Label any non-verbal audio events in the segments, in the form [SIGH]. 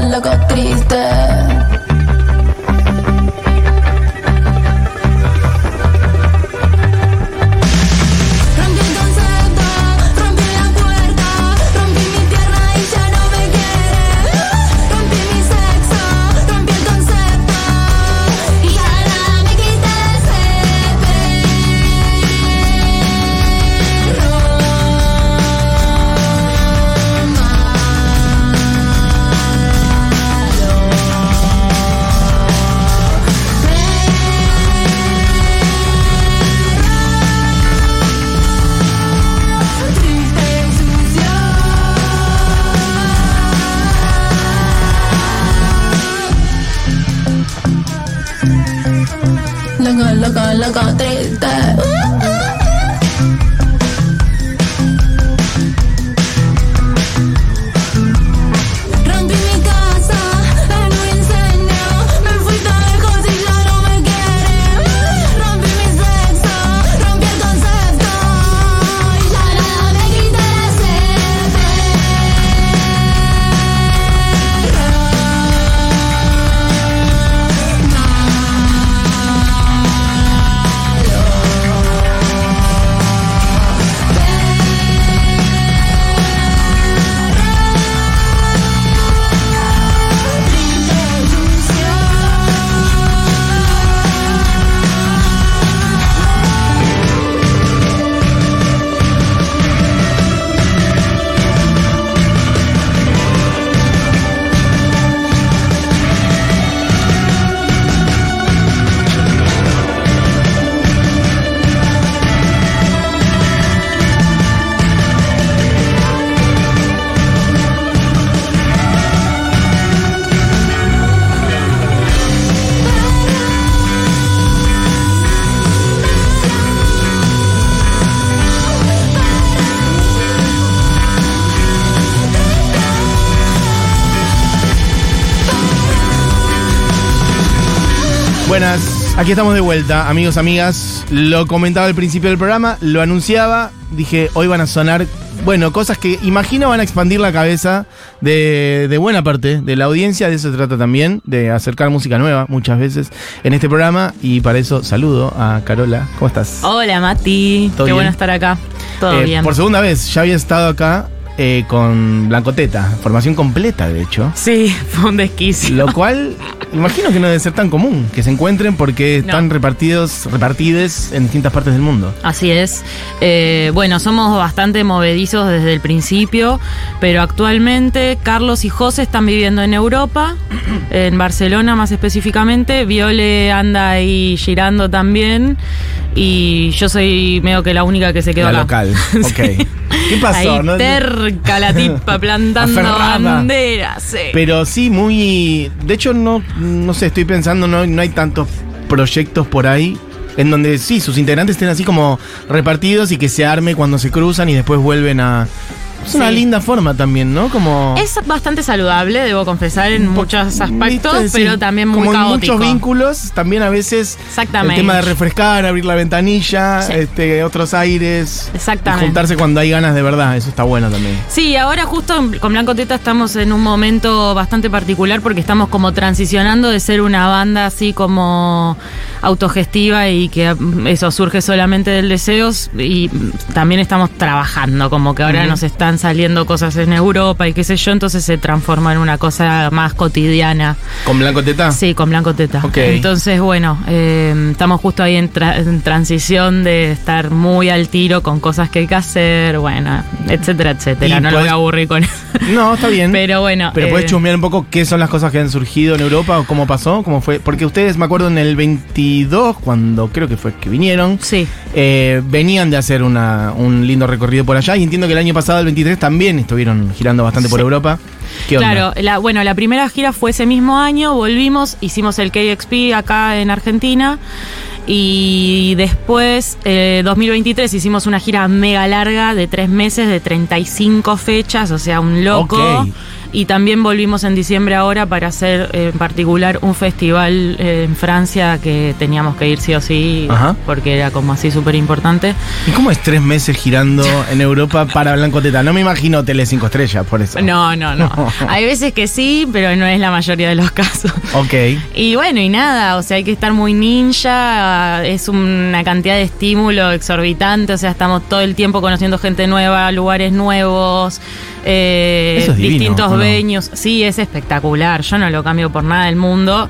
loco, loco, triste. Aquí estamos de vuelta, amigos, amigas. Lo comentaba al principio del programa, lo anunciaba, dije, hoy van a sonar, bueno, cosas que imagino van a expandir la cabeza de, de buena parte de la audiencia, de eso se trata también, de acercar música nueva muchas veces en este programa y para eso saludo a Carola. ¿Cómo estás? Hola Mati, ¿Todo qué bien? bueno estar acá. Todo Eh, bien. Por segunda vez, ya había estado acá eh, con Blancoteta, formación completa de hecho. Sí, [LAUGHS] fue un desquicio. Lo cual, imagino que no debe ser tan común que se encuentren porque No. están repartidos, repartides en distintas partes del mundo. Así es. Eh, bueno, somos bastante movedizos desde el principio, pero actualmente Carlos y José están viviendo en Europa, [CLEARS THROAT] en Barcelona más específicamente. Viole anda ahí girando también. Y yo soy medio que la única que se quedó La acá. local. [LAUGHS] Ok. ¿Qué pasó? Ahí No- terca la tipa [LAUGHS] plantando Aferrada. banderas. sí. Pero sí, muy. De hecho, no, no sé, estoy pensando, no, no hay tantos proyectos por ahí. En donde sí, sus integrantes estén así como repartidos y que se arme cuando se cruzan y después vuelven a. Es una linda forma también, ¿no? Como. Es bastante saludable, debo confesar, en muchos aspectos, pero también muy Como en caótico. muchos vínculos, también a veces Exactamente. el tema de refrescar, abrir la ventanilla, Sí. este, otros aires. Exactamente. Y juntarse cuando hay ganas de verdad, eso está bueno también. Sí, ahora justo con Blanco Teta estamos en un momento bastante particular porque estamos como transicionando de ser una banda así como autogestiva y que mm, eso surge solamente del deseos y también estamos trabajando, como que ahora nos están saliendo cosas en Europa y qué sé yo, entonces se transforma en una cosa más cotidiana. ¿Con Blanco Teta? Sí, con Blanco Teta. Ok. Entonces, bueno, eh, estamos justo ahí en, tra- en transición de estar muy al tiro con cosas que hay que hacer, bueno, etcétera, etcétera. No lo voy a aburrir con eso. [LAUGHS] No, está bien. Pero bueno. Pero eh, puedes chusmear un poco qué son las cosas que han surgido en Europa o cómo pasó, cómo fue. Porque ustedes, me acuerdo en el 22, cuando creo que fue que vinieron, Sí, eh, venían de hacer una, un lindo recorrido por allá. Y entiendo que el año pasado, el 23, también estuvieron girando bastante por Sí. Europa. ¿Qué onda? claro. La, bueno, la primera gira fue ese mismo año, volvimos, hicimos el KXP acá en Argentina. Y después, eh, 2023, hicimos una gira mega larga de tres meses, de 35 fechas, o sea, un loco. Ok. Y también volvimos en diciembre ahora para hacer eh, en particular un festival eh, en Francia que teníamos que ir sí o sí, Ajá. porque era como así súper importante. ¿Y cómo es tres meses girando [LAUGHS] en Europa para Blanco Teta? No me imagino Tele 5 estrellas, por eso. No, no, no. [LAUGHS] Hay veces que sí, pero no es la mayoría de los casos. Ok. Y bueno, y nada, o sea, hay que estar muy ninja, es una cantidad de estímulo exorbitante, o sea, estamos todo el tiempo conociendo gente nueva, lugares nuevos, eh, Eso es divino, distintos ¿o Sí, es espectacular, yo no lo cambio por nada del mundo.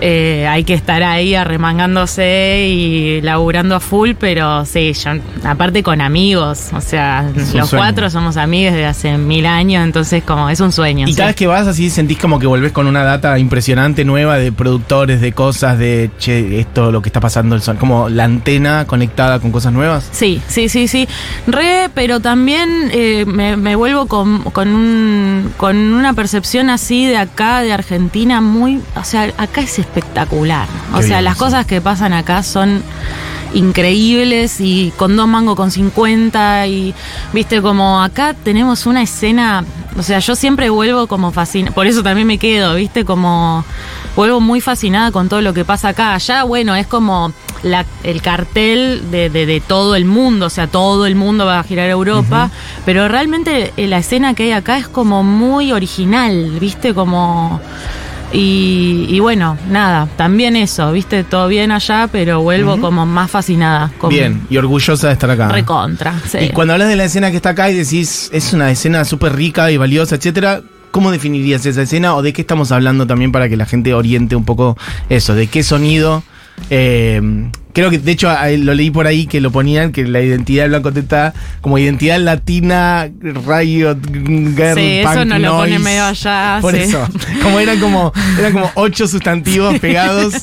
Eh, hay que estar ahí arremangándose y laburando a full, pero sí, yo, aparte con amigos, o sea, los sueño. cuatro somos amigos desde hace mil años, entonces como es un sueño. Y sí. cada vez que vas así sentís como que volvés con una data impresionante nueva de productores, de cosas, de che, esto, lo que está pasando, el como la antena conectada con cosas nuevas. Sí, sí, sí, sí. Re, pero también eh, me, me vuelvo con, con, un, con una percepción así de acá, de Argentina, muy. O sea, acá es espectacular. O sea, bien, las cosas que pasan acá son increíbles y con dos mangos con 50 y viste como acá tenemos una escena, o sea, yo siempre vuelvo como fascinada, por eso también me quedo, viste, como vuelvo muy fascinada con todo lo que pasa acá. Allá, bueno, es como la- el cartel de, de- de todo el mundo, o sea, todo el mundo va a girar a Europa, pero realmente eh, la escena que hay acá es como muy original, viste, como... Y, y bueno, nada, también eso, viste, todo bien allá, pero vuelvo como más fascinada. Como Bien, y orgullosa de estar acá. Recontra, sí. Y cuando hablas de la escena que está acá y decís, es una escena súper rica y valiosa, etcétera, ¿cómo definirías esa escena o de qué estamos hablando también para que la gente oriente un poco eso? ¿De qué sonido? Eh, creo que, de hecho, lo leí por ahí que lo ponían, que la identidad de Blanco Teta, como identidad latina, Riot, Girl, Sí, eso Punk nos lo pone medio allá, Por sí. eso, como eran como, [LAUGHS] eran como ocho sustantivos pegados,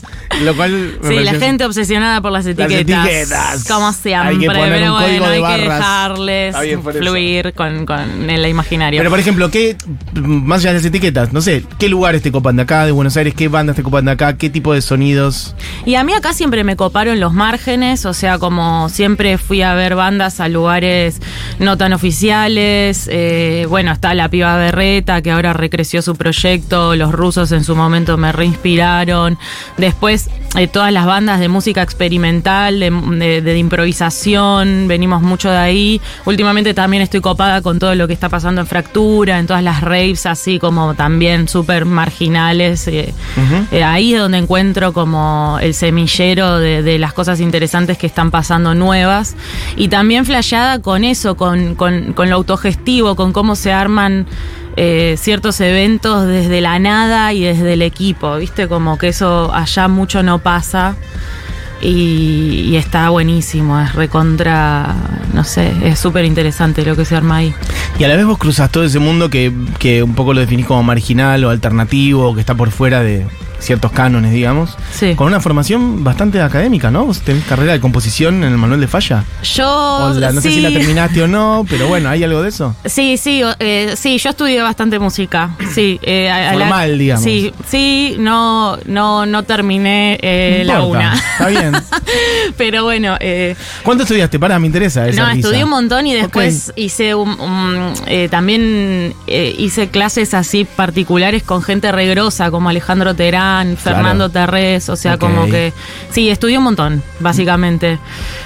lo cual... Sí, la gente obsesionada por las etiquetas. etiquetas. Como Hay siempre, que poner pero un código bueno, de hay que dejarles eso. fluir con, con el imaginario. Pero por ejemplo, ¿qué, más allá de las etiquetas, no sé, qué lugares te copan de acá, de Buenos Aires, qué bandas te copan de acá, qué tipo de sonidos? Y a mí acá siempre me coparon los márgenes, o sea, como siempre fui a ver bandas a lugares no tan oficiales. eh, bueno, está la piba Berreta, que ahora recreció su proyecto. Los rusos en su momento me reinspiraron. Después, eh, todas las bandas de música experimental, de, de- de improvisación, venimos mucho de ahí. Últimamente también estoy copada con todo lo que está pasando en Fractura, en todas las raves así como también súper marginales. eh, ahí es donde encuentro como el semillero de, de las cosas interesantes que están pasando nuevas. Y también flasheada con eso, con, con- con lo autogestivo, con cómo se arman eh, ciertos eventos desde la nada y desde el equipo. ¿Viste? Como que eso allá mucho no pasa. Y, está buenísimo, es recontra, no sé, es súper interesante lo que se arma ahí. Y a la vez vos cruzas todo ese mundo que, que un poco lo definís como marginal o alternativo, que está por fuera de ciertos cánones, digamos. Sí. Con una formación bastante académica, ¿no? Vos tenés carrera de composición en el manual de falla. Yo. O la- no sé si la terminaste o no, pero bueno, ¿hay algo de eso? Sí, sí, eh, sí, yo estudié bastante música. Sí, eh, a- a la- Formal, digamos. Sí, sí, no, no, no terminé eh, No la una. Está bien. [LAUGHS] Pero bueno, eh, ¿Cuánto estudiaste? Para, me interesa esa no, risa. estudié un montón y después hice un, un, eh, también hice clases así particulares con gente regrosa como Alejandro Terán, Fernando Terrés, o sea, como que sí, estudié un montón, básicamente.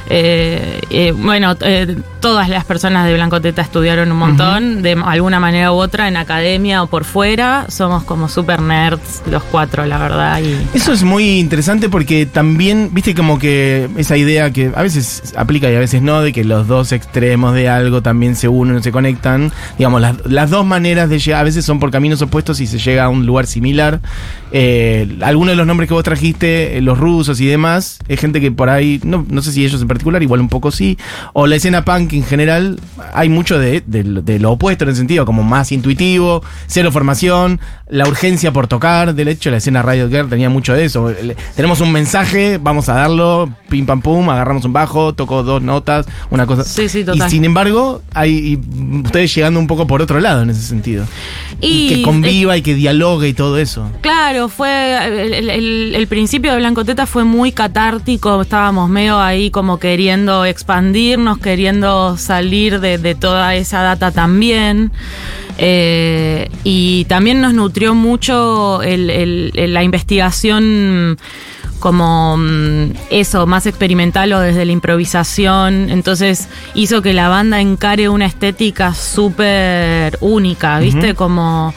Eh, eh, bueno, eh, todas las personas de Blanco Teta estudiaron un montón, de alguna manera u otra, en academia o por fuera. Somos como super nerds los cuatro, la verdad. Y, Eso es muy interesante porque también, viste, como que esa idea que a veces aplica y a veces no, de que los dos extremos de algo también se unen o se conectan. Digamos, las, las dos maneras de llegar, a veces son por caminos opuestos y se llega a un lugar similar. Eh, algunos de los nombres que vos trajiste, eh, los rusos y demás, es gente que por ahí, no, no sé si ellos en particular, igual un poco sí, o la escena punk en general, hay mucho de, de- de lo opuesto en el sentido, como más intuitivo, cero formación, la urgencia por tocar, del hecho la escena Riot Girl tenía mucho de eso, Le- tenemos un mensaje, vamos a darlo, pim pam pum, agarramos un bajo, toco dos notas, una cosa. Sí, sí, y total. sin embargo, hay y ustedes llegando un poco por otro lado en ese sentido. Y, que conviva y que dialogue y todo eso. Claro, fue el, el- el principio de Blancoteta fue muy catártico, estábamos medio ahí como queriendo expandirnos, queriendo salir de, de toda esa data también. Eh, y también nos nutrió mucho el- el- el- la investigación como mm, eso, más experimental o desde la improvisación. Entonces hizo que la banda encare una estética súper única, ¿viste? Como.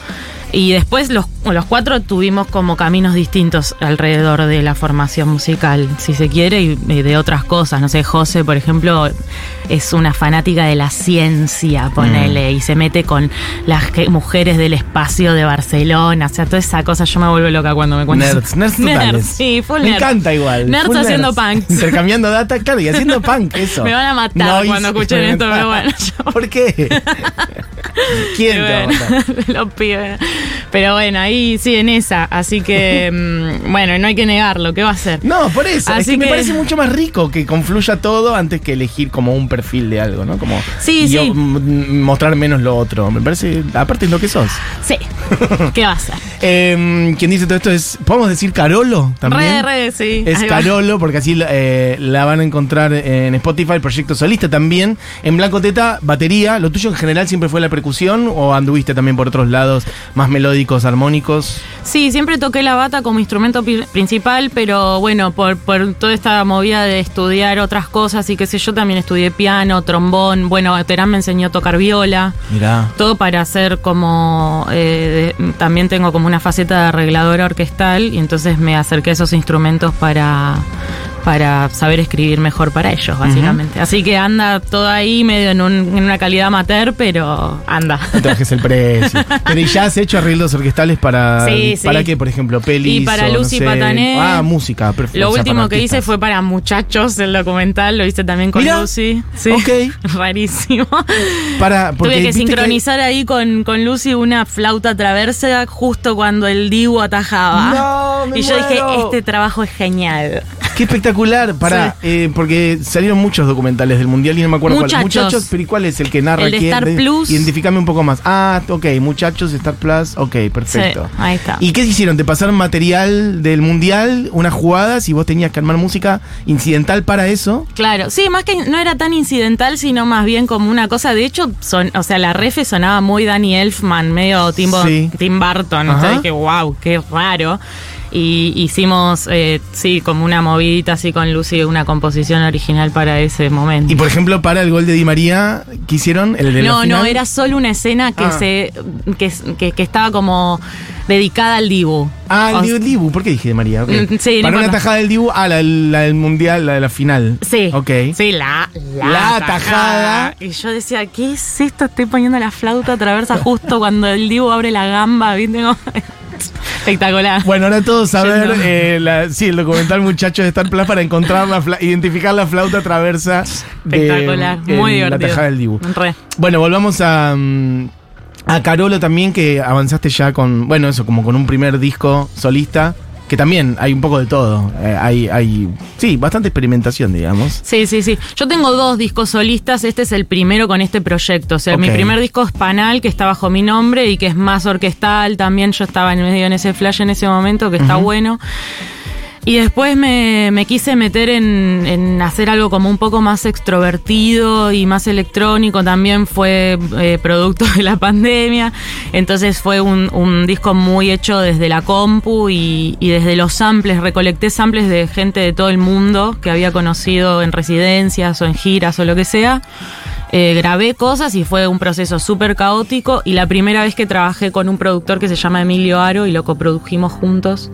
Y después los, los cuatro tuvimos como caminos distintos alrededor de la formación musical, si se quiere, y, y de otras cosas. No sé, José, por ejemplo, es una fanática de la ciencia, ponele, y se mete con las que- mujeres del espacio de Barcelona. O sea, toda esa cosa, yo me vuelvo loca cuando me cuentas. Nerds, nerds totales. sí, full Me encanta igual. Nerds full haciendo nerds. punk. Intercambiando data, claro, y haciendo [LAUGHS] punk, eso. Me van a matar No cuando escuchen [LAUGHS] esto, pero [LAUGHS] bueno. yo- ¿Por qué? [LAUGHS] ¿Quién te va a bueno, matar? [LAUGHS] los pibes. Pero bueno, ahí sí en esa. Así que, [LAUGHS] mm, bueno, no hay que negarlo. ¿Qué va a ser? No, por eso. es Así que, me parece mucho más rico que confluya todo antes que elegir como un perfil de algo, ¿no? Como Sí, sí. mostrar menos lo otro. Me parece, aparte es lo que sos. Sí. ¿Qué va a ser? Eh, quien dice todo esto es, ¿podemos decir Carolo también? Re, re, sí. Es Ahí va. Carolo, porque así eh, la van a encontrar en Spotify, proyecto solista también. En Blanco Teta, batería. ¿Lo tuyo en general siempre fue la percusión o anduviste también por otros lados más melódicos, armónicos? Sí, siempre toqué la bata como instrumento principal, pero bueno, por, por toda esta movida de estudiar otras cosas y qué sé yo, también estudié piano, trombón. Bueno, Terán me enseñó a tocar viola. Mirá. Todo para hacer como. eh, de- también tengo como una faceta de arregladora orquestal y entonces me acerqué a esos instrumentos para, para saber escribir mejor para ellos, básicamente. Así que anda todo ahí medio en, un- en una calidad amateur, pero anda. Bajes el precio. [LAUGHS] Pero ¿y ya has hecho arreglos orquestales para. Sí, sí. ¿Para qué, por ejemplo? Pelis. Y para o no Lucy sé? Patané. Ah, música. perfecto. Lo O sea, último que hice fue para Muchachos, el documental, lo hice también con Mirá. Lucy. Sí. Ok. [LAUGHS] Rarísimo. Para, porque Tuve que sincronizar ahí con, con Lucy una flauta traversa justo cuando el Dibu atajaba. No, me y yo dije, este trabajo es genial. Qué espectacular. Para, eh, porque salieron muchos documentales del mundial y no me acuerdo cuál. Muchachos. Muchachos, pero ¿y cuál es el que narra El de quién? Star De- Plus. Identificame un poco más. Ah, ok, muchachos, Star Plus. Ok, perfecto. Sí, ahí está. ¿Y qué hicieron? ¿Te pasaron material del mundial, unas jugadas y vos tenías que armar música incidental para eso? Claro, sí, más que no era tan incidental, sino más bien como una cosa. De hecho, son, o sea, la refe sonaba muy Danny Elfman, medio Tim, Sí. Tim Burton. Ajá. Entonces dije, wow, qué raro. Y hicimos, eh, sí, como una movidita así con Lucy, una composición original para ese momento. Y por ejemplo, para el gol de Di María, ¿qué hicieron? ¿El de la no, final? no, era solo una escena que Ah. se que, que- que estaba como dedicada al Dibu. Ah, el O- Dibu, Dibu. ¿Por qué dije de María? Mm, no Para una tajada del Dibu, ah, la, la del mundial, la de la final. Sí. Ok. Sí, la, la, La tajada. tajada. Y yo decía, ¿qué es esto? Estoy poniendo la flauta traversa justo cuando el Dibu abre la gamba, ¿viste? [LAUGHS] Espectacular. Bueno, ahora todos saber, eh, la- sí, el documental Muchachos de Star Plus para encontrar la identificar la flauta traversa de Espectacular, en muy la divertido. tajada del Dibu. Re. Bueno, volvamos a, mm, a Carolo también, que avanzaste ya con, bueno, eso, como con un primer disco solista, que también hay un poco de todo. Eh, hay, hay, sí, bastante experimentación, digamos. Sí, sí, sí. Yo tengo dos discos solistas. Este es el primero con este proyecto. O sea, mi primer disco es Panal, que está bajo mi nombre y que es más orquestal. También yo estaba en medio en ese flash en ese momento, que está bueno. Y después me, me quise meter en, en hacer algo como un poco más extrovertido y más electrónico. También fue eh, producto de la pandemia. Entonces fue un, un disco muy hecho desde la compu y, y desde los samples. Recolecté samples de gente de todo el mundo que había conocido en residencias o en giras o lo que sea. Eh, grabé cosas y fue un proceso súper caótico y la primera vez que trabajé con un productor que se llama Emilio Aro y lo coprodujimos juntos,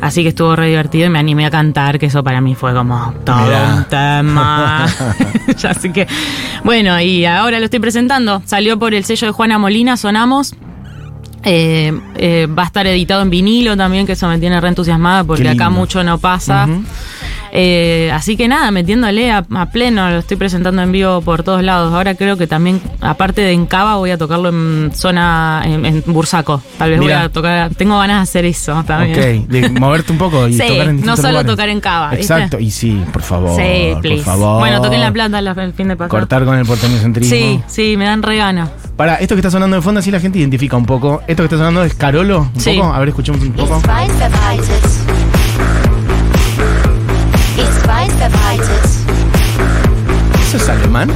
así que estuvo re divertido y me animé a cantar, que eso para mí fue como todo Mirá. un tema. [LAUGHS] [LAUGHS] así que, bueno, y ahora lo estoy presentando, salió por el sello de Juana Molina, sonamos. Eh, eh, va a estar editado en vinilo también, que eso me tiene re entusiasmada porque acá mucho no pasa. Eh, así que nada, metiéndole a, a pleno, lo estoy presentando en vivo por todos lados. Ahora creo que también, aparte de en Cava, voy a tocarlo en zona, en, en Bursaco. Tal vez Mirá. voy a tocar, tengo ganas de hacer eso también. Ok, de [LAUGHS] moverte un poco y Sí, tocar en no solo lugares. tocar en Cava, ¿viste? Exacto, y sí, por favor. Sí, por please. favor. Bueno, toqué en La Plata la- el fin de pasado. Cortar con el porteñocentrismo. Sí, sí, me dan re ganas. Para, esto que está sonando de fondo, así la gente identifica un poco. Esto que está sonando es Carolo, un Sí. poco. A ver, escuchemos un poco. Es alemán?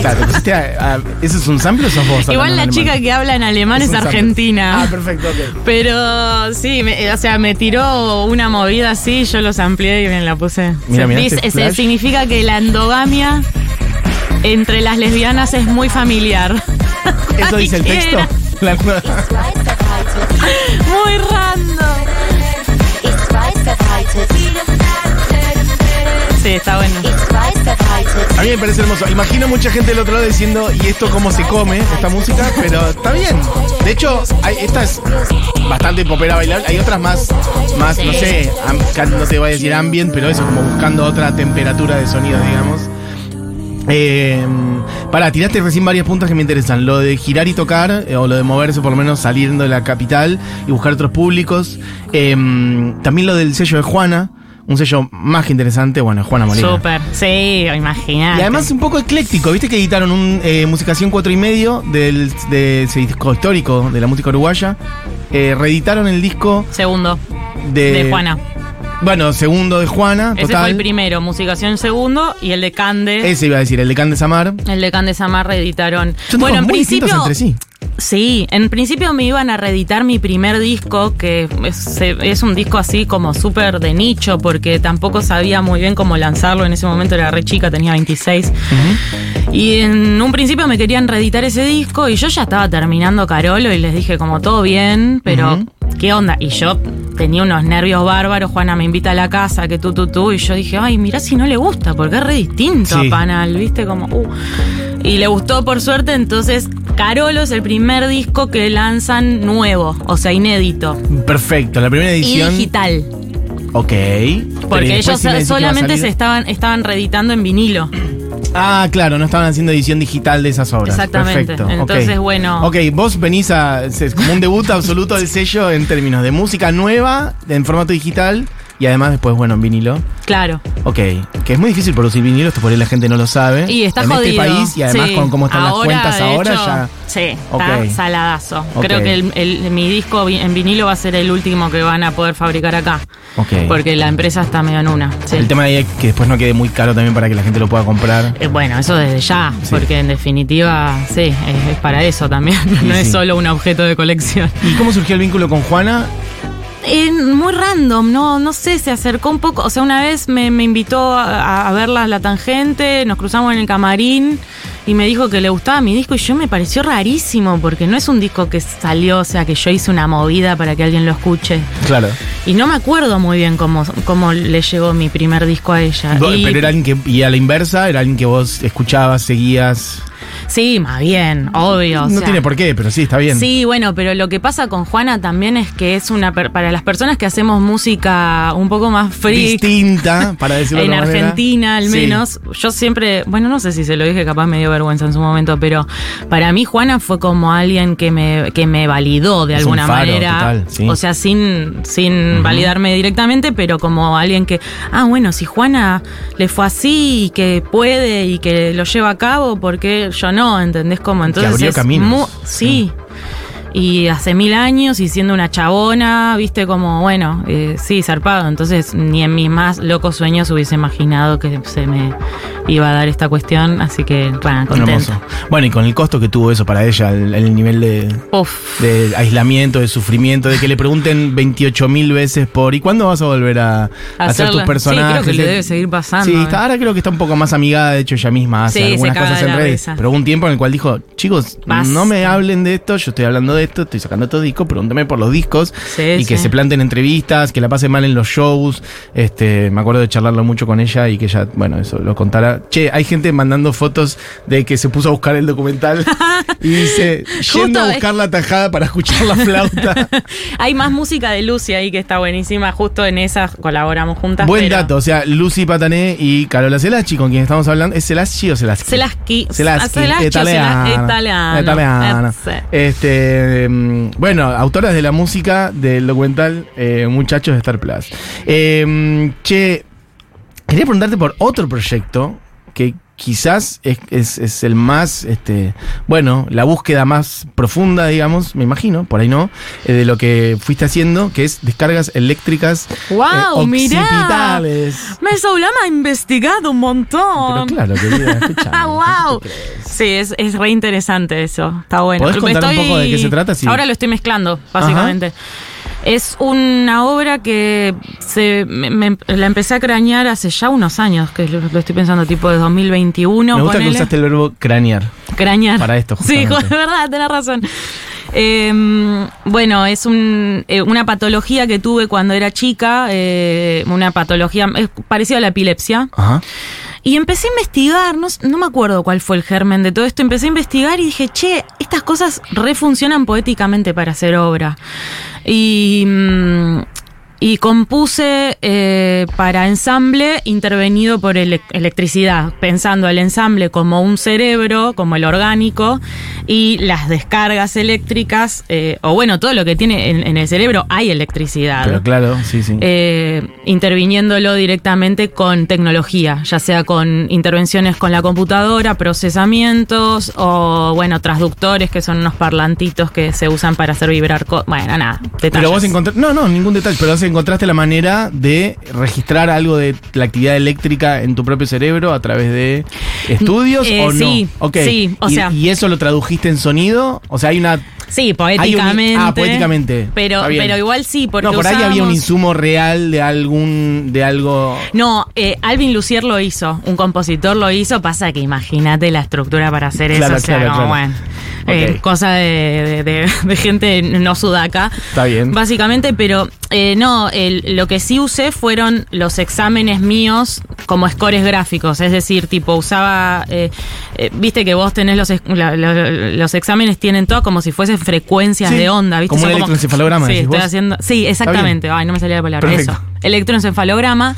Claro, te pusiste a- a- ¿Eso es un sample o sos vos? Igual la chica que habla en alemán es, sample. argentina. Ah, perfecto, ok. Pero sí, me- o sea, me tiró una movida así, yo los amplié y me la puse. Mira, Se mira dice- este significa que la endogamia entre las lesbianas es muy familiar. ¿Eso [LAUGHS] dice el texto? [LAUGHS] La- Muy random. Sí, está bueno. A mí me parece hermoso. Imagino mucha gente del otro lado diciendo, ¿y esto cómo se come, esta música? Pero está bien. De hecho, hay- esta es bastante popera bailar. Hay otras más, más no sé, no te voy a decir ambient, pero eso, como buscando otra temperatura de sonido, digamos. Eh, para, tiraste recién varias puntas que me interesan. Lo de girar y tocar, eh, o lo de moverse por lo menos saliendo de la capital y buscar otros públicos. Eh, también lo del sello de Juana, un sello más que interesante, bueno, Juana Molina. Súper. Sí, imagínate. Y además un poco ecléctico, viste que editaron un eh, Musicación 4 y medio del, de ese disco histórico de la música uruguaya. Eh, reeditaron el disco Segundo. de, De Juana. Bueno, segundo de Juana, Ese total. fue el primero, Musicación segundo, y el de Cande. Ese iba a decir, el de Can de Samar. El de Cande Samar reeditaron. Son bueno, en muy principio. entre sí. Sí, en principio me iban a reeditar mi primer disco, que es, es un disco así como súper de nicho, porque tampoco sabía muy bien cómo lanzarlo. En ese momento era re chica, tenía 26. Y en un principio me querían reeditar ese disco y yo ya estaba terminando Carolo y les dije como todo bien, pero. ¿Qué onda? Y yo tenía unos nervios bárbaros, Juana me invita a la casa, que tú, tú, tú, y yo dije, ay, mirá si no le gusta, porque es re distinto Sí. a Panal, ¿viste? Como, uh. Y le gustó por suerte, entonces Carolo es el primer disco que lanzan nuevo, o sea, inédito. Perfecto, la primera Y edición. digital. Ok. Porque ¿y ellos solamente se estaban, estaban reeditando en vinilo. Ah, claro, no estaban haciendo edición digital de esas obras. Exactamente. Perfecto. Entonces, bueno. Ok, vos venís a. Es como un debut absoluto del sello en términos de música nueva, en formato digital y además después, bueno, en vinilo. Claro. Ok, que es muy difícil producir vinilo, esto por ahí la gente no lo sabe. Y está en jodido. este país y además Sí. con cómo están las cuentas ahora hecho, ya. Sí, está saladazo. Creo que el- el- mi disco en vinilo va a ser el último que van a poder fabricar acá. Ok. Porque la empresa está medio en una. sí. El tema de ahí es que después no quede muy caro también para que la gente lo pueda comprar. Eh, Bueno, eso desde ya, Sí. porque en definitiva, sí, es, es para eso también, [LAUGHS] no es solo un objeto de colección. ¿Y cómo surgió el vínculo con Juana? Eh, muy random, no, no sé, se acercó un poco, o sea, una vez me, me invitó a, a ver la, la tangente, nos cruzamos en el camarín y me dijo que le gustaba mi disco y yo me pareció rarísimo porque no es un disco que salió, o sea, que yo hice una movida para que alguien lo escuche. Claro. Y no me acuerdo muy bien cómo, cómo le llegó mi primer disco a ella. Do- Y- Pero era alguien que. Y a la inversa, era alguien que vos escuchabas, seguías. Sí, más bien, obvio. o no sea. tiene por qué, pero sí, está bien. Sí, bueno, pero lo que pasa con Juana también es que es una para las personas que hacemos música un poco más freak Distinta, para [LAUGHS] decirlo de en manera. Argentina al Sí. menos, yo siempre, bueno, no sé si se lo dije, capaz me dio vergüenza en su momento, pero para mí Juana fue como alguien que me que me validó de Es alguna faro, manera, total, sí. o sea, sin sin validarme directamente, pero como alguien que, ah, bueno, si Juana le fue así y que puede y que lo lleva a cabo, porque yo no, ¿entendés cómo? Entonces abrió es caminos. sí. Y hace mil años y siendo una chabona, viste como, bueno, eh, sí, zarpado. Entonces ni en mis más locos sueños hubiese imaginado que se me iba a dar esta cuestión. Así que, bueno. Hermoso. Bueno, y con el costo que tuvo eso para ella, el, el nivel de, de aislamiento, de sufrimiento, de que le pregunten 28 mil veces por ¿y cuándo vas a volver a, a hacer tus personajes? Sí, creo que le Eh, debe seguir pasando. Sí, eh. está- ahora creo que está un poco más amigada, de hecho ella misma hace Sí, algunas cosas en redes. Pero hubo un tiempo en el cual dijo, chicos, no me hablen de esto, yo estoy hablando de esto, estoy sacando estos discos, pregúntame por los discos Sí, y que se planten entrevistas, que la pasen mal en los shows. Este, me acuerdo de charlarlo mucho con ella y que ella, bueno, eso lo contara. Che, hay gente mandando fotos de que se puso a buscar el documental [LAUGHS] y dice, yendo a buscar la tajada para escuchar la flauta. [LAUGHS] Hay más música de Lucy ahí que está buenísima. Justo en esa colaboramos juntas. Buen pero- dato, o sea, Lucy Patané y Carola Celacci, con quien estamos hablando. ¿Es Celacci o Celacci? Celaschi. Celacci, Celacci o italiana. Italiana. Este, mm, bueno, autoras de la música del documental eh, Muchachos de Star Plus. Eh, che, quería preguntarte por otro proyecto que quizás es, es- es el más, este, bueno, la búsqueda más profunda, digamos, me imagino, por ahí no, eh, de lo que fuiste haciendo, que es descargas eléctricas ¡Wow! eh, mirá. ha investigado un montón. Pero claro, querida, wow. [LAUGHS] Sí, es, es re interesante eso. Está bueno. ¿Podés contar un poco de qué se trata? Sí. Ahora lo estoy mezclando, básicamente. Es una obra que se, me- me- la empecé a cranear hace ya unos años, que lo, lo estoy pensando tipo de 2021. Me gusta que ponele. usaste el verbo cranear. Crañar. Para esto, Sí, justamente. es [LAUGHS] verdad, tenés razón. Eh, bueno, es un, eh, una patología que tuve cuando era chica, eh, una patología es parecida a la epilepsia. Ajá. Y empecé a investigar, no, no me acuerdo cuál fue el germen de todo esto, empecé a investigar y dije, che, estas cosas refuncionan poéticamente para hacer obra. Y, mm, y compuse eh, para ensamble intervenido por ele- electricidad, pensando el ensamble como un cerebro, como el orgánico, y las descargas eléctricas, eh, o bueno, todo lo que tiene en, en el cerebro hay electricidad Pero claro, sí, sí. eh, interviniéndolo directamente con tecnología, ya sea con intervenciones con la computadora, procesamientos o, bueno, transductores que son unos parlantitos que se usan para hacer vibrar. bueno, nada, detalles. Pero vos encontraste, no, no, ningún detalle, pero vos encontraste la manera de registrar algo de la actividad eléctrica en tu propio cerebro a través de estudios Eh, o no. sí, Ok. sí, o ¿Y, sea- ¿Y eso lo tradujiste en sonido? O sea, hay una... Sí, poéticamente. un- ah, poéticamente. Pero, pero igual sí, porque no, por ahí había un insumo real de algún, de algo... No, eh, Alvin Lucier lo hizo, un compositor lo hizo, pasa que imagínate la estructura para hacer Claro, eso, o sea, claro, no, claro. Bueno, eh, cosa de, de- de- [LAUGHS] de gente no sudaca. Está bien. Básicamente, pero eh, no, el- lo que sí usé fueron los exámenes míos como scores gráficos, es decir, tipo usaba, eh, viste que vos tenés los, es- la- la- los exámenes tienen todo como si fuesen frecuencias Sí, de onda, viste. como un electroencefalograma, Sí, decís estoy vos. haciendo, sí, exactamente. Ay, no me salía la palabra. Perfecto. Eso. Electroencefalograma.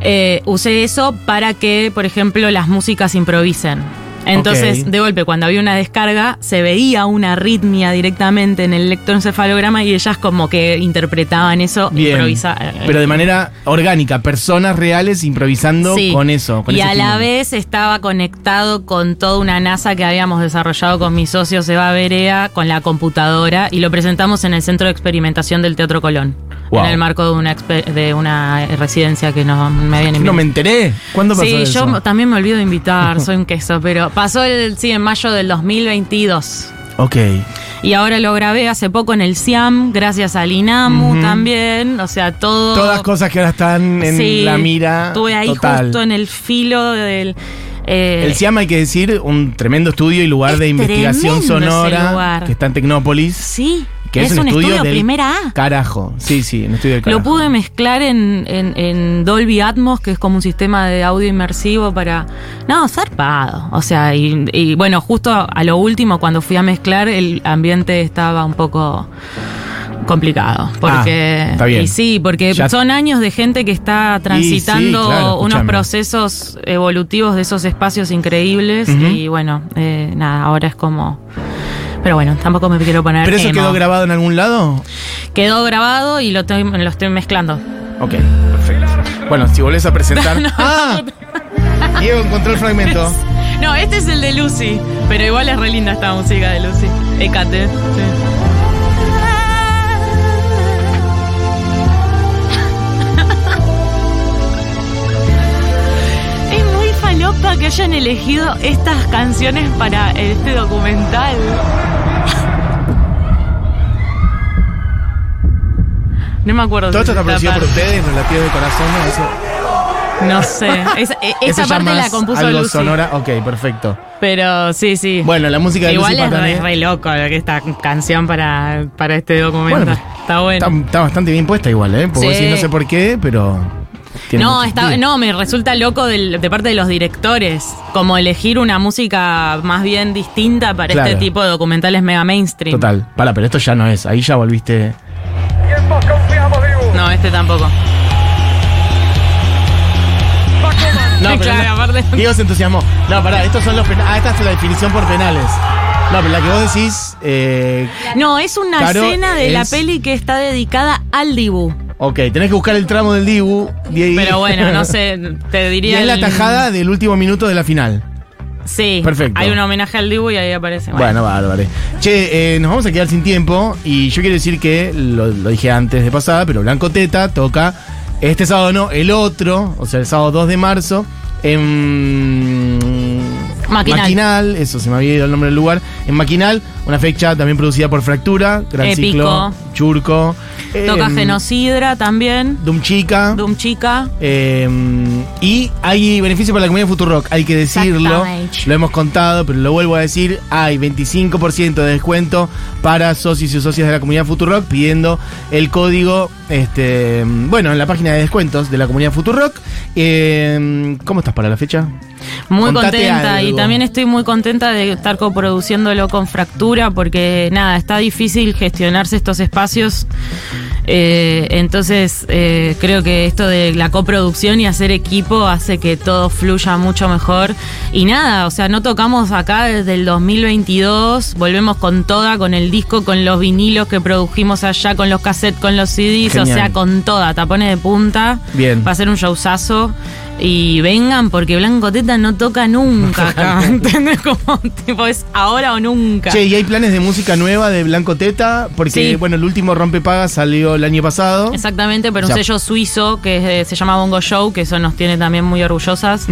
Eh, usé eso para que, por ejemplo, las músicas improvisen. Entonces, de golpe, cuando había una descarga, se veía una arritmia directamente en el electroencefalograma y ellas como que interpretaban eso Bien. improvisa- eh, Pero de manera orgánica, personas reales improvisando Sí. con eso. Con y ese a la vez estaba conectado con toda una NASA que habíamos desarrollado con mi socio Seba Berea, con la computadora, y lo presentamos en el Centro de Experimentación del Teatro Colón, Wow. en el marco de una, de una residencia que no, me habían No invitado. me enteré. ¿Cuándo pasó Sí, eso? yo también me olvido de invitar, soy un queso, pero pasó el, sí, en mayo del 2022. Ok. Y ahora lo grabé hace poco en el SIAM, gracias al INAMU también, o sea, todo... Todas cosas que ahora están en Sí, la mira. Estuve ahí total. justo en el filo del... eh, El CIAM, hay que decir, un tremendo estudio y lugar Es de investigación sonora lugar. que está en Tecnópolis. Sí, Que es, es, un, estudio, del primera A. Carajo. Sí, sí, un estudio del carajo. Lo pude mezclar en, en- en Dolby Atmos, que es como un sistema de audio inmersivo para... No, zarpado. O sea, y, y bueno, justo a lo último, cuando fui a mezclar, el ambiente estaba un poco complicado. Porque, Ah, está bien. Y sí, porque Ya- son años de gente que está transitando claro, unos procesos evolutivos de esos espacios increíbles. Y bueno, eh, nada, ahora es como... Pero bueno, tampoco me quiero poner... ¿Pero eso emo. quedó grabado en algún lado? Quedó grabado y lo estoy, lo estoy mezclando. Ok, perfecto. Bueno, si volvés a presentar. [LAUGHS] ¡Ah! Diego encontró el fragmento. [LAUGHS] No, este es el de Lucy, pero igual es re linda esta música de Lucy. Ecate. sí. [LAUGHS] Es muy falopa que hayan elegido estas canciones para este documental. No me acuerdo. Todo esto está es producido por ustedes, los latidos de corazón. ¿no? Eso, No sé. [LAUGHS] Esa, e- esa parte la compuso algo Lucy. sonora. Ok, perfecto. Pero sí, sí. Bueno, la música de Igual Lucy es re, Patané re loco esta canción para, para este documento. Bueno, está bueno. está, está bastante bien puesta igual, ¿eh? Porque Sí. decís, no sé por qué, pero... no, está, no, me resulta loco del- de parte de los directores, como elegir una música más bien distinta para Claro. este tipo de documentales mega mainstream. Total. Para, pero esto ya no es. Ahí ya volviste... Este tampoco. No, pero Claro, aparte- Diego se entusiasmó. No, pará, estos son los penales. Ah, esta es la definición por penales. No, pero la que vos decís. Eh, No, es una escena de la peli que está dedicada al Dibu. Ok, tenés que buscar el tramo del Dibu. Pero bueno, no sé, te [LAUGHS] Y diría. es la tajada del último minuto de la final. Sí. Perfecto. Hay un homenaje al Dibu y ahí aparece. Bueno, bárbaro. Che, eh, nos vamos a quedar sin tiempo y yo quiero decir que, lo, lo dije antes de pasada, pero Blanco Teta toca este sábado no, el otro, o sea, el sábado 2 de marzo, en Maquinal. eso se me había ido el nombre del lugar, en Maquinal, una fecha también producida por Fractura, Gran Épico. Ciclo, Churco, Toca em, Genocidra también. Doom Chica. Doom Chica. Eh, y hay beneficio para la comunidad Futurock, hay que decirlo. Lo hemos contado, pero lo vuelvo a decir. Hay 25% de descuento para socios y socias de la comunidad Futurock pidiendo el código, este, bueno, en la página de descuentos de la comunidad Futurock. Eh, ¿Cómo estás para la fecha? Muy Contate contenta y también estoy muy contenta de estar coproduciéndolo con Fractura porque nada, está difícil gestionarse estos espacios. Eh, entonces eh, creo que esto de la coproducción y hacer equipo hace que todo fluya mucho mejor. Y nada, o sea, no tocamos acá desde el 2022, volvemos con toda, con el disco, con los vinilos que produjimos allá, con los cassettes, con los CDs, o sea, con toda, tapones de punta. Bien. Va a ser un showzazo. Y vengan porque Blanco Teta no toca nunca [LAUGHS] acá. ¿Entendés? Como tipo es ahora o nunca. Che, ¿y hay planes de música nueva de Blanco Teta? Porque, Sí. bueno, el último Rompepaga salió el año pasado. Exactamente, pero O un sello suizo que se llama Bongo Show, que eso nos tiene también muy orgullosas.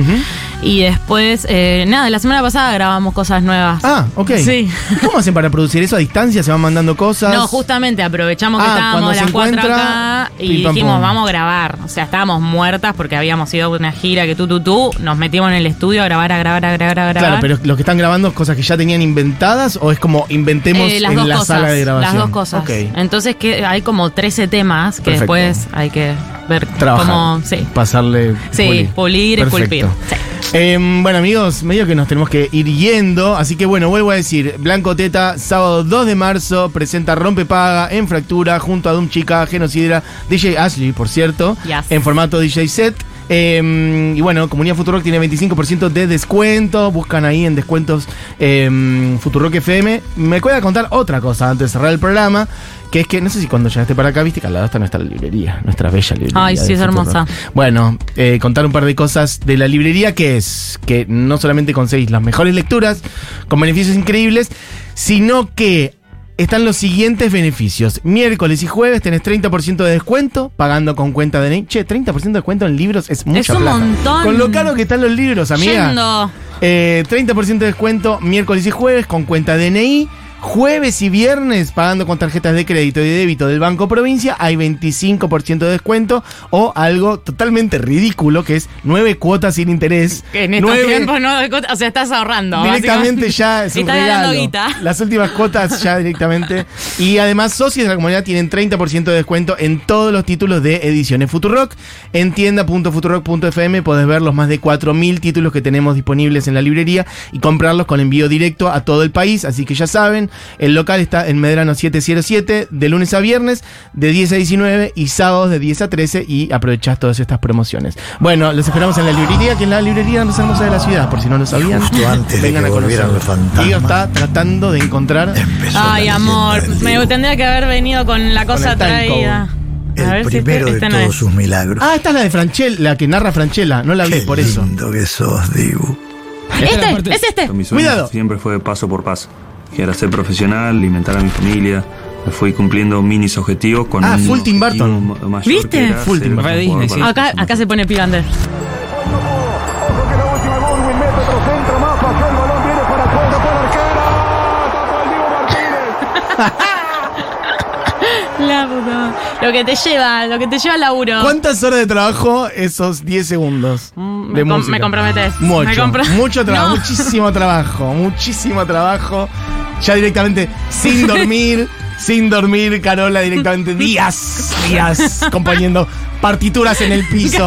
Y después, eh, nada, la semana pasada grabamos cosas nuevas. Ah, ok. Sí. ¿Cómo hacen para producir eso a distancia? ¿Se van mandando cosas? No, justamente aprovechamos que Ah, estábamos cuando las cuatro acá y pim, pam, dijimos, vamos a grabar. O sea, estábamos muertas porque habíamos ido a una gira que tú, tú, tú, nos metimos en el estudio a grabar, a grabar, a grabar, a grabar. Claro, pero los que están grabando es cosas que ya tenían inventadas o es como inventemos Eh, en la cosas, sala de grabación. Las dos cosas. Ok. Entonces que hay como 13 temas que Perfecto. después hay que ver Trabajar. cómo. Sí. Pasarle. Sí, pulir, esculpir. Sí. Em, bueno, amigos, medio que nos tenemos que ir yendo. Así que bueno, vuelvo a decir: Blanco Teta, sábado 2 de marzo, presenta Rompe Paga en Fractura junto a Doom Chica, Genocidra, DJ Ashley, por cierto, Yes. en formato DJ set. Em, y bueno, Comunidad Futurock tiene 25% de descuento. Buscan ahí en descuentos em, Futurock FM. Me cuesta contar otra cosa antes de cerrar el programa. Que es que, no sé si cuando llegaste para acá, viste que al lado está nuestra librería, nuestra bella librería. Ay, sí, es hermosa. Bueno, eh, contar un par de cosas de la librería, que es que no solamente conseguís las mejores lecturas, con beneficios increíbles, sino que están los siguientes beneficios. Miércoles y jueves tenés 30% de descuento, pagando con cuenta de DNI. Che, 30% de descuento en libros es mucha un plata. montón. Con lo caro que están los libros, amiga. Yendo. Eh, 30% de descuento miércoles y jueves con cuenta DNI. Jueves y viernes pagando con tarjetas de crédito y de débito del Banco Provincia hay 25% de descuento o algo totalmente ridículo que es 9 cuotas sin interés. Que en estos Nueve- tiempos no. O sea, estás ahorrando. Directamente ya [LAUGHS] es un regalo. Las últimas cuotas ya directamente. Y además, socios de la comunidad tienen 30% de descuento en todos los títulos de ediciones Futurock. En tienda.futurock.fm podés ver los más de 4.000 títulos que tenemos disponibles en la librería y comprarlos con envío directo a todo el país. Así que ya saben, el local está en Medrano 707 de lunes a viernes de 10 a 19 y sábados de 10 a 13 y aprovechás todas estas promociones. Bueno, los esperamos en la librería, que es la librería más hermosa de la ciudad, por si no lo sabían. Justo antes de Vengan que a conocerlo. los fantasmas. Guido está tratando de encontrar Ay, amor. del Me tendría que haber venido con la cosa traída. A el ver si primero este, de este no todos es. sus milagros. Ah, esta es la de Franchella, la que narra Franchella. No la vi Qué por eso. lindo que sos, Dibu. Este, es este. Cuidado. siempre fue paso por paso. Que era ser profesional, alimentar a mi familia. Me fui cumpliendo minis objetivos con Ah, un full Tim Burton. ¿Viste? Full Tim Burton. Acá, se pone. Toque [LAUGHS] la puta. Lo que te lleva, lo que te lleva al laburo. ¿Cuántas horas de trabajo esos 10 segundos? Mm, de me com- música? me comprometes. Mucho. Me compro- Mucho [LAUGHS] trabajo, No. muchísimo trabajo, muchísimo trabajo. Ya directamente sin [LAUGHS] dormir, sin dormir, Carola, directamente días, días, componiendo partituras en el piso.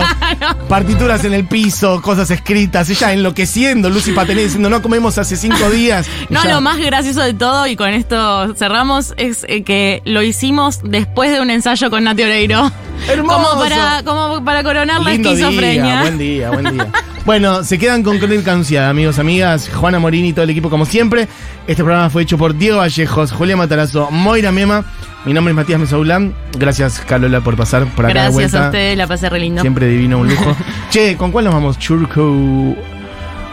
Partituras en el piso, cosas escritas. Ella enloqueciendo, Lucy Patené diciendo, no comemos hace cinco [LAUGHS] días. No, ya- lo más gracioso de todo, y con esto cerramos, es eh, que lo hicimos después de un ensayo con Nati Oreiro. ¡Hermoso! Como para, como para coronar la esquizofrenia. Día, buen día, buen día. [LAUGHS] Bueno, se quedan con Crónica Anunciada, amigos, amigas. Juana Morini y todo el equipo, como siempre. Este programa fue hecho por Diego Vallejos, Julia Matarazo, Moira Mema. Mi nombre es Matías Mesaulán. Gracias, Calola, por pasar por acá de Gracias vuelta. a ustedes, la pasé re lindo. Siempre divino, un lujo. [LAUGHS] che, ¿con cuál nos vamos? Churco.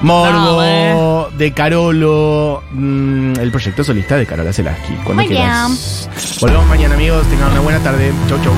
Morbo, No, de Carolo, mm, el proyecto solista de Carola Selaski. Cuando Muy quieras. Volvemos mañana, amigos. Tengan una buena tarde. Chau, chau.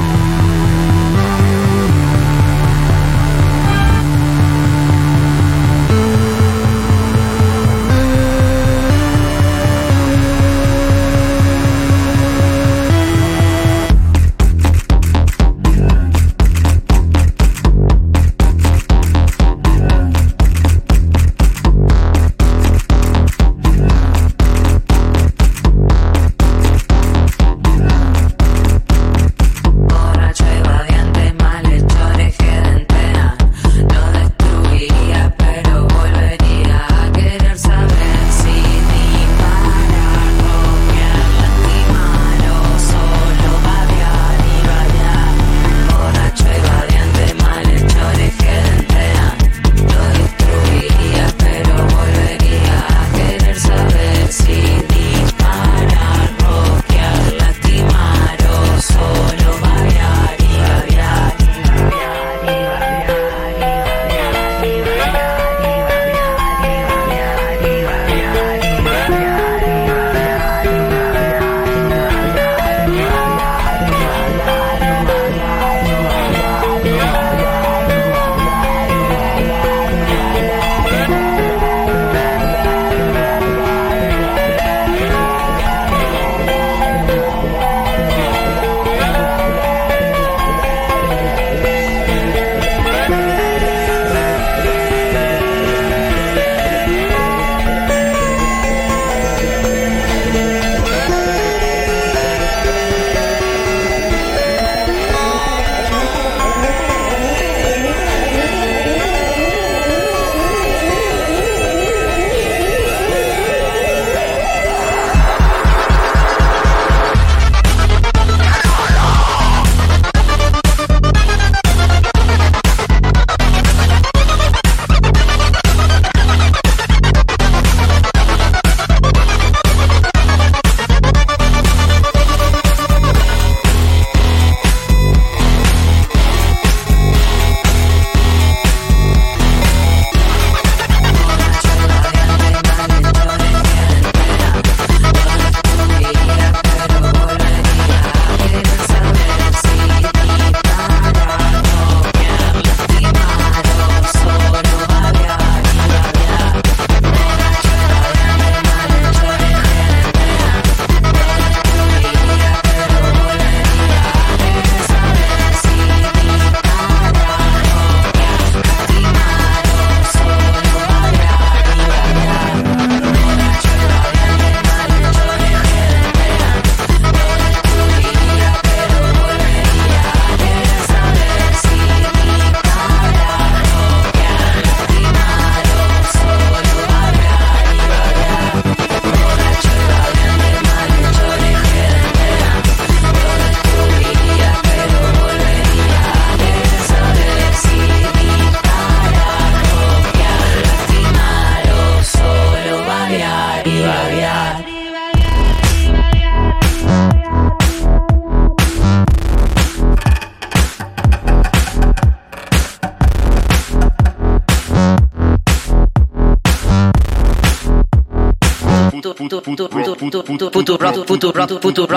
futuro, futuro.